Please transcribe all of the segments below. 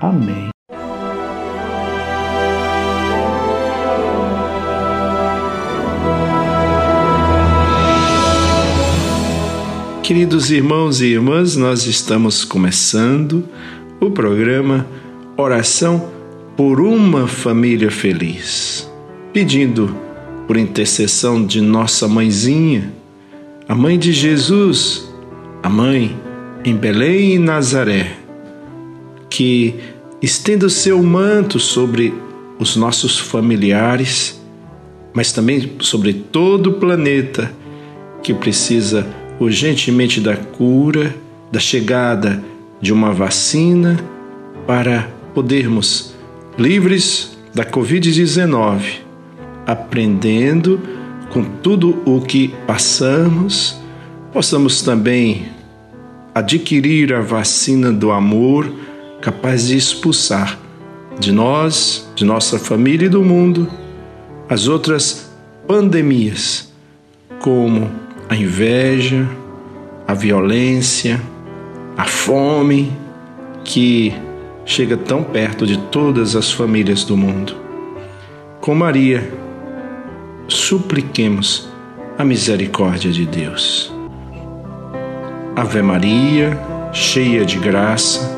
Amém. Queridos irmãos e irmãs, nós estamos começando o programa Oração por uma Família Feliz, pedindo por intercessão de nossa mãezinha, a mãe de Jesus, a mãe em Belém e Nazaré que estenda o seu manto sobre os nossos familiares, mas também sobre todo o planeta que precisa urgentemente da cura, da chegada de uma vacina para podermos, livres da Covid-19, aprendendo com tudo o que passamos, possamos também adquirir a vacina do amor capaz de expulsar de nós, de nossa família e do mundo as outras pandemias, como a inveja, a violência, a fome, que chega tão perto de todas as famílias do mundo. Com Maria, supliquemos a misericórdia de Deus. Ave Maria, cheia de graça,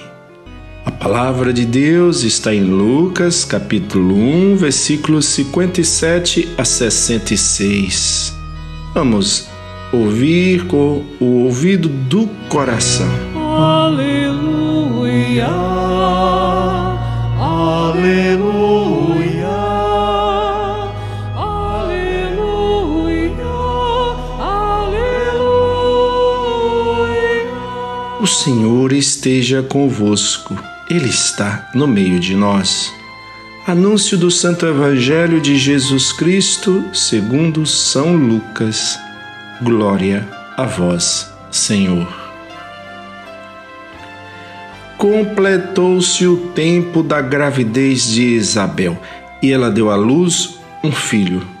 A palavra de Deus está em Lucas, capítulo 1, versículos 57 a 66. Vamos ouvir com o ouvido do coração. Aleluia. Aleluia. Aleluia. Aleluia. O Senhor esteja convosco. Ele está no meio de nós. Anúncio do Santo Evangelho de Jesus Cristo, segundo São Lucas. Glória a vós, Senhor. Completou-se o tempo da gravidez de Isabel e ela deu à luz um filho.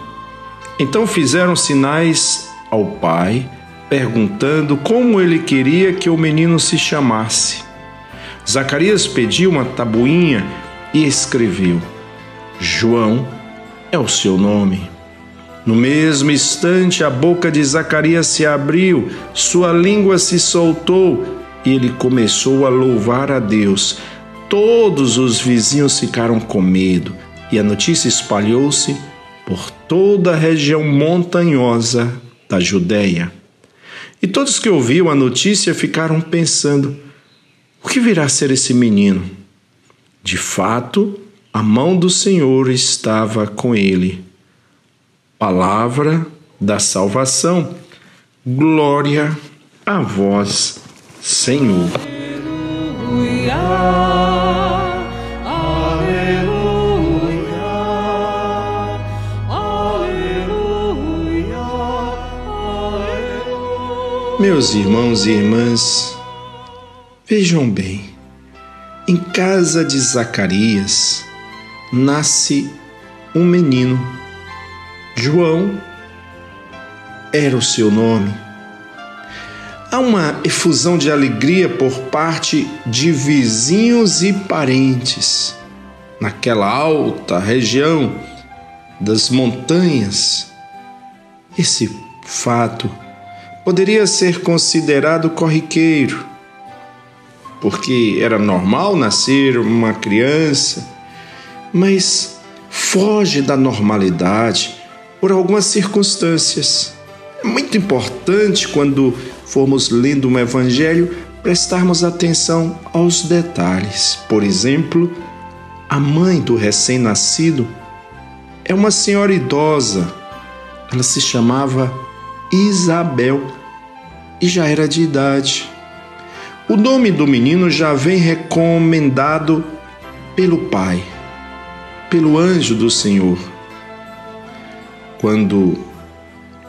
Então fizeram sinais ao pai, perguntando como ele queria que o menino se chamasse. Zacarias pediu uma tabuinha e escreveu: João é o seu nome. No mesmo instante, a boca de Zacarias se abriu, sua língua se soltou e ele começou a louvar a Deus. Todos os vizinhos ficaram com medo e a notícia espalhou-se por toda a região montanhosa da Judéia. E todos que ouviam a notícia ficaram pensando: o que virá a ser esse menino? De fato, a mão do Senhor estava com ele. Palavra da salvação. Glória a vós, Senhor. Aleluia. Meus irmãos e irmãs, vejam bem, em casa de Zacarias nasce um menino, João, era o seu nome. Há uma efusão de alegria por parte de vizinhos e parentes naquela alta região das montanhas. Esse fato poderia ser considerado corriqueiro, porque era normal nascer uma criança, mas foge da normalidade por algumas circunstâncias. É muito importante quando formos lendo um evangelho prestarmos atenção aos detalhes. Por exemplo, a mãe do recém-nascido é uma senhora idosa. Ela se chamava Isabel e já era de idade. O nome do menino já vem recomendado pelo pai, pelo anjo do Senhor. Quando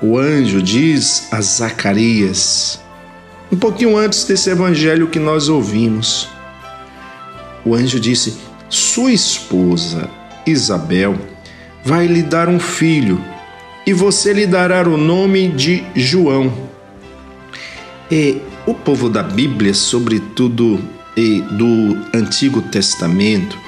o anjo diz a Zacarias, um pouquinho antes desse evangelho que nós ouvimos, o anjo disse: Sua esposa, Isabel, vai lhe dar um filho e você lhe dará o nome de João. E o povo da Bíblia, sobretudo do Antigo Testamento,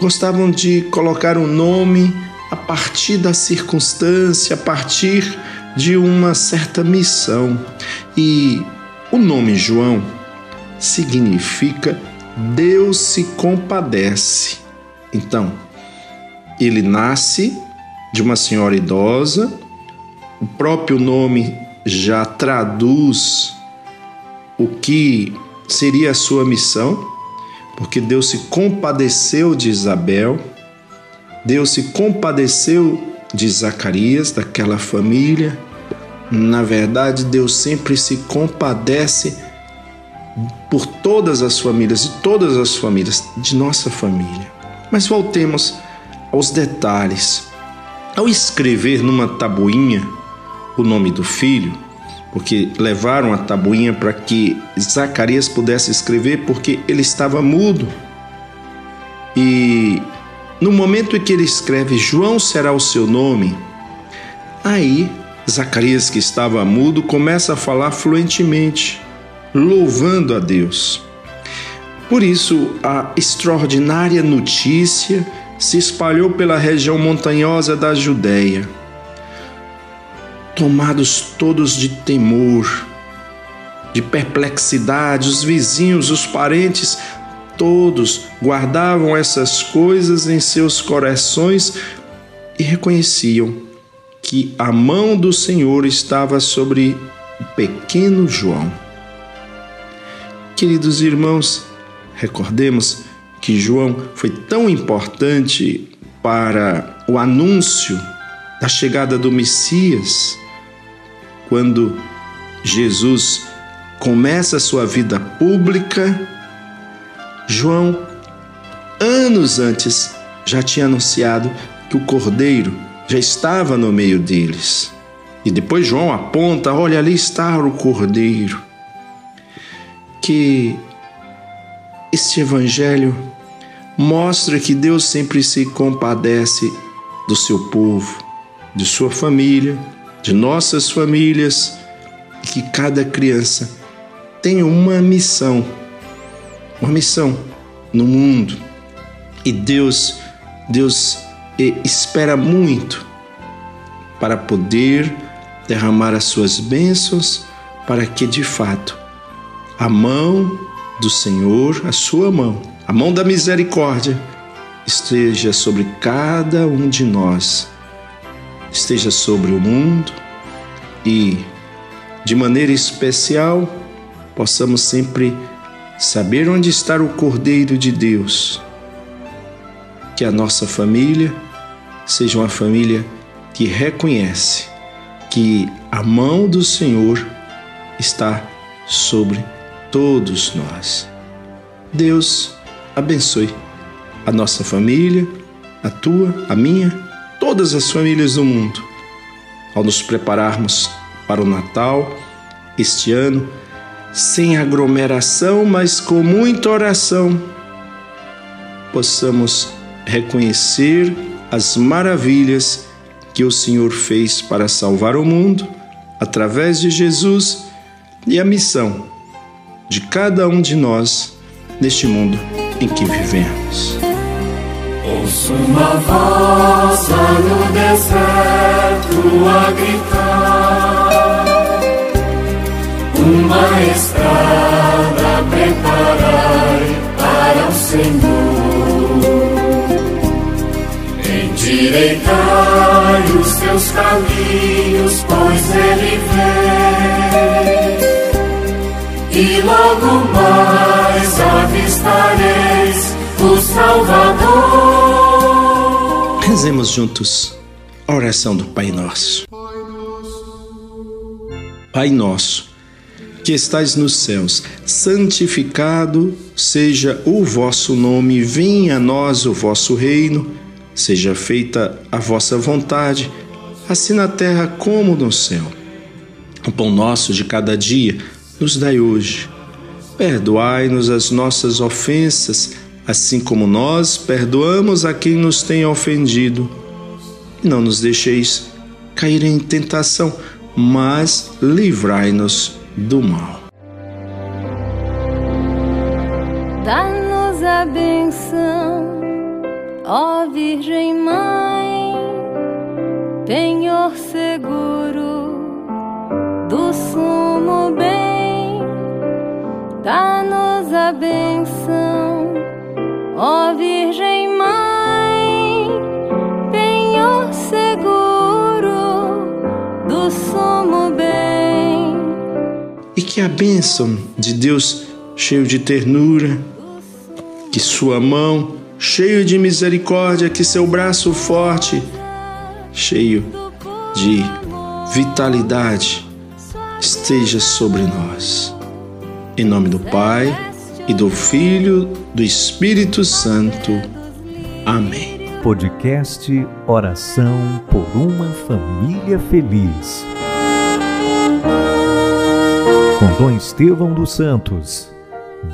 gostavam de colocar um nome a partir da circunstância, a partir de uma certa missão. E o nome João significa Deus se compadece. Então, ele nasce de uma senhora idosa, o próprio nome já traduz o que seria a sua missão, porque Deus se compadeceu de Isabel, Deus se compadeceu de Zacarias, daquela família. Na verdade, Deus sempre se compadece por todas as famílias, de todas as famílias, de nossa família. Mas voltemos aos detalhes. Ao escrever numa tabuinha o nome do filho, porque levaram a tabuinha para que Zacarias pudesse escrever, porque ele estava mudo. E no momento em que ele escreve João será o seu nome, aí Zacarias, que estava mudo, começa a falar fluentemente, louvando a Deus. Por isso, a extraordinária notícia se espalhou pela região montanhosa da Judéia. Tomados todos de temor, de perplexidade, os vizinhos, os parentes Todos guardavam essas coisas em seus corações e reconheciam que a mão do Senhor estava sobre o pequeno João. Queridos irmãos, recordemos que João foi tão importante para o anúncio da chegada do Messias, quando Jesus começa a sua vida pública João, anos antes, já tinha anunciado que o cordeiro já estava no meio deles. E depois João aponta: olha, ali está o cordeiro. Que este evangelho mostra que Deus sempre se compadece do seu povo, de sua família, de nossas famílias, que cada criança tem uma missão uma missão no mundo. E Deus, Deus espera muito para poder derramar as suas bênçãos para que de fato a mão do Senhor, a sua mão, a mão da misericórdia esteja sobre cada um de nós, esteja sobre o mundo e de maneira especial possamos sempre saber onde está o Cordeiro de Deus. Que a nossa família seja uma família que reconhece que a mão do Senhor está sobre todos nós. Deus abençoe a nossa família, a tua, a minha, todas as famílias do mundo. Ao nos prepararmos para o Natal este ano, sem aglomeração, mas com muita oração, possamos reconhecer as maravilhas que o Senhor fez para salvar o mundo através de Jesus e a missão de cada um de nós neste mundo em que vivemos. Ouço uma voz lá no deserto a gritar, uma estrada preparai para o Senhor. Endireitai os teus caminhos, pois Ele vem. E logo mais Salvador. Rezemos juntos a oração do Pai Nosso. Pai Nosso, que estais nos céus, santificado seja o vosso nome, venha a nós o vosso reino, seja feita a vossa vontade, assim na terra como no céu. O pão nosso de cada dia nos dai hoje. Perdoai-nos as nossas ofensas, assim como nós perdoamos a quem nos tem ofendido. E não nos deixeis cair em tentação, mas livrai-nos do mal. Dá-nos a benção, ó Virgem Mãe, penhor seguro do sumo bem. Dá-nos a benção, ó Virgem Mãe, penhor seguro do sumo bem. E que a bênção de Deus, cheio de ternura, que sua mão, cheio de misericórdia, que seu braço forte, cheio de vitalidade, esteja sobre nós. Em nome do Pai e do Filho, do Espírito Santo. Amém. Podcast Oração por uma Família Feliz. Com Dom Estevão dos Santos,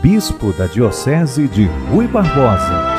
Bispo da Diocese de Rui Barbosa.